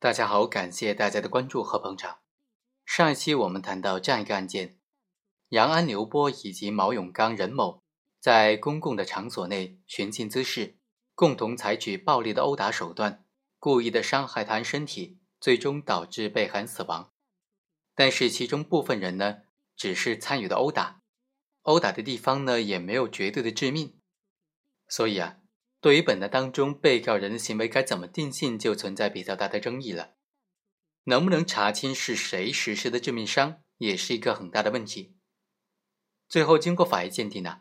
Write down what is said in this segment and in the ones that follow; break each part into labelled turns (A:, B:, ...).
A: 大家好，感谢大家的关注和捧场。上一期我们谈到这样一个案件：杨安、刘波以及毛永刚、任某在公共的场所内寻衅滋事，共同采取暴力的殴打手段，故意的伤害他人身体，最终导致被害人死亡。但是其中部分人呢，只是参与的殴打，殴打的地方呢也没有绝对的致命，所以啊。对于本案当中被告人的行为该怎么定性，就存在比较大的争议了。能不能查清是谁实施的致命伤，也是一个很大的问题。最后经过法医鉴定呢，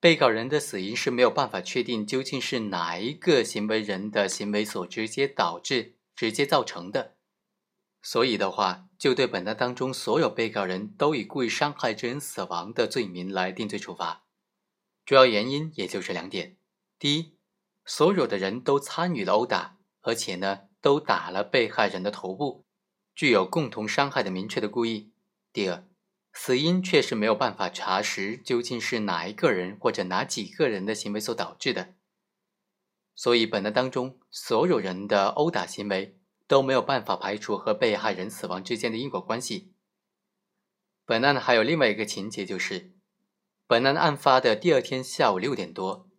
A: 被告人的死因是没有办法确定究竟是哪一个行为人的行为所直接导致、直接造成的。所以的话，就对本案当中所有被告人都以故意伤害致人死亡的罪名来定罪处罚。主要原因也就是两点：第一，所有的人都参与了殴打，而且呢，都打了被害人的头部，具有共同伤害的明确的故意。第二，死因确实没有办法查实究竟是哪一个人或者哪几个人的行为所导致的，所以本案当中所有人的殴打行为都没有办法排除和被害人死亡之间的因果关系。本案还有另外一个情节，就是本案案发的第二天下午六点多。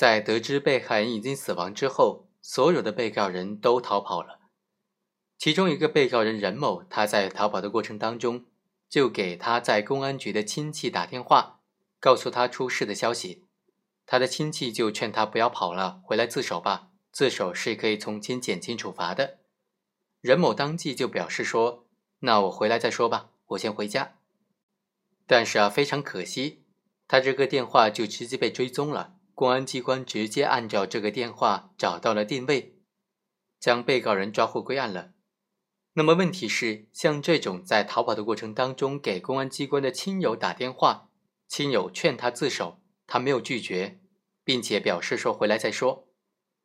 A: 在得知被害人已经死亡之后，所有的被告人都逃跑了。其中一个被告人任某，他在逃跑的过程当中，就给他在公安局的亲戚打电话，告诉他出事的消息。他的亲戚就劝他不要跑了，回来自首吧，自首是可以从轻减轻处罚的。任某当即就表示说：“那我回来再说吧，我先回家。”但是啊，非常可惜，他这个电话就直接被追踪了。公安机关直接按照这个电话找到了定位，将被告人抓获归案了。那么问题是，像这种在逃跑的过程当中给公安机关的亲友打电话，亲友劝他自首，他没有拒绝，并且表示说回来再说，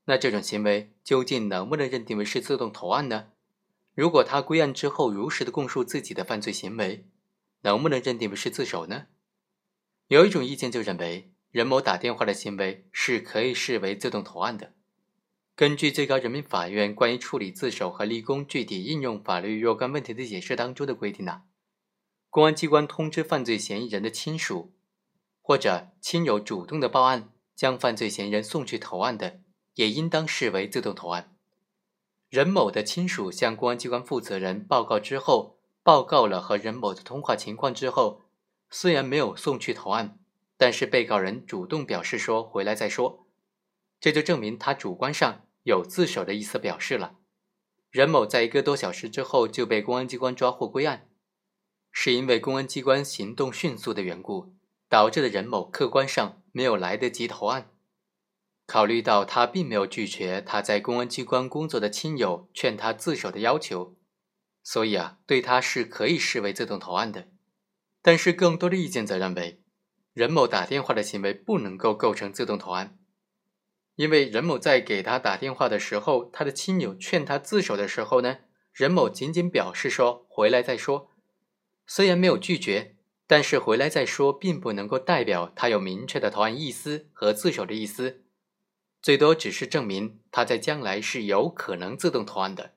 A: 那这种行为究竟能不能认定为是自动投案呢？如果他归案之后如实的供述自己的犯罪行为，能不能认定为是自首呢？有一种意见就认为。任某打电话的行为是可以视为自动投案的。根据最高人民法院关于处理自首和立功具体应用法律若干问题的解释当中的规定呢，公安机关通知犯罪嫌疑人的亲属或者亲友主动的报案，将犯罪嫌疑人送去投案的，也应当视为自动投案。任某的亲属向公安机关负责人报告之后，报告了和任某的通话情况之后，虽然没有送去投案。但是被告人主动表示说回来再说，这就证明他主观上有自首的意思表示了。任某在一个多小时之后就被公安机关抓获归案，是因为公安机关行动迅速的缘故，导致了任某客观上没有来得及投案。考虑到他并没有拒绝他在公安机关工作的亲友劝他自首的要求，所以啊，对他是可以视为自动投案的。但是更多的意见则认为。任某打电话的行为不能够构成自动投案，因为任某在给他打电话的时候，他的亲友劝他自首的时候呢，任某仅仅表示说回来再说，虽然没有拒绝，但是回来再说并不能够代表他有明确的投案意思和自首的意思，最多只是证明他在将来是有可能自动投案的，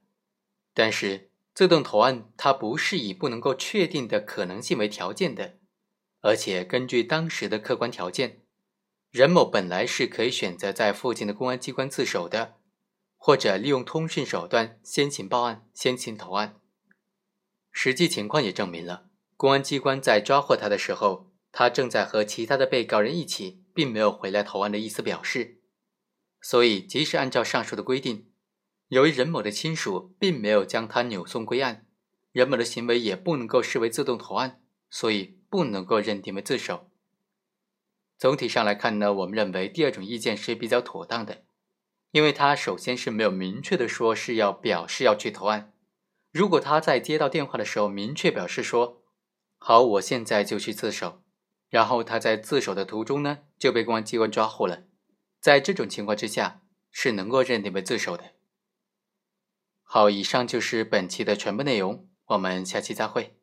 A: 但是自动投案它不是以不能够确定的可能性为条件的。而且根据当时的客观条件，任某本来是可以选择在附近的公安机关自首的，或者利用通讯手段先行报案、先行投案。实际情况也证明了，公安机关在抓获他的时候，他正在和其他的被告人一起，并没有回来投案的意思表示。所以，即使按照上述的规定，由于任某的亲属并没有将他扭送归案，任某的行为也不能够视为自动投案，所以。不能够认定为自首。总体上来看呢，我们认为第二种意见是比较妥当的，因为他首先是没有明确的说是要表示要去投案。如果他在接到电话的时候明确表示说“好，我现在就去自首”，然后他在自首的途中呢就被公安机关抓获了，在这种情况之下是能够认定为自首的。好，以上就是本期的全部内容，我们下期再会。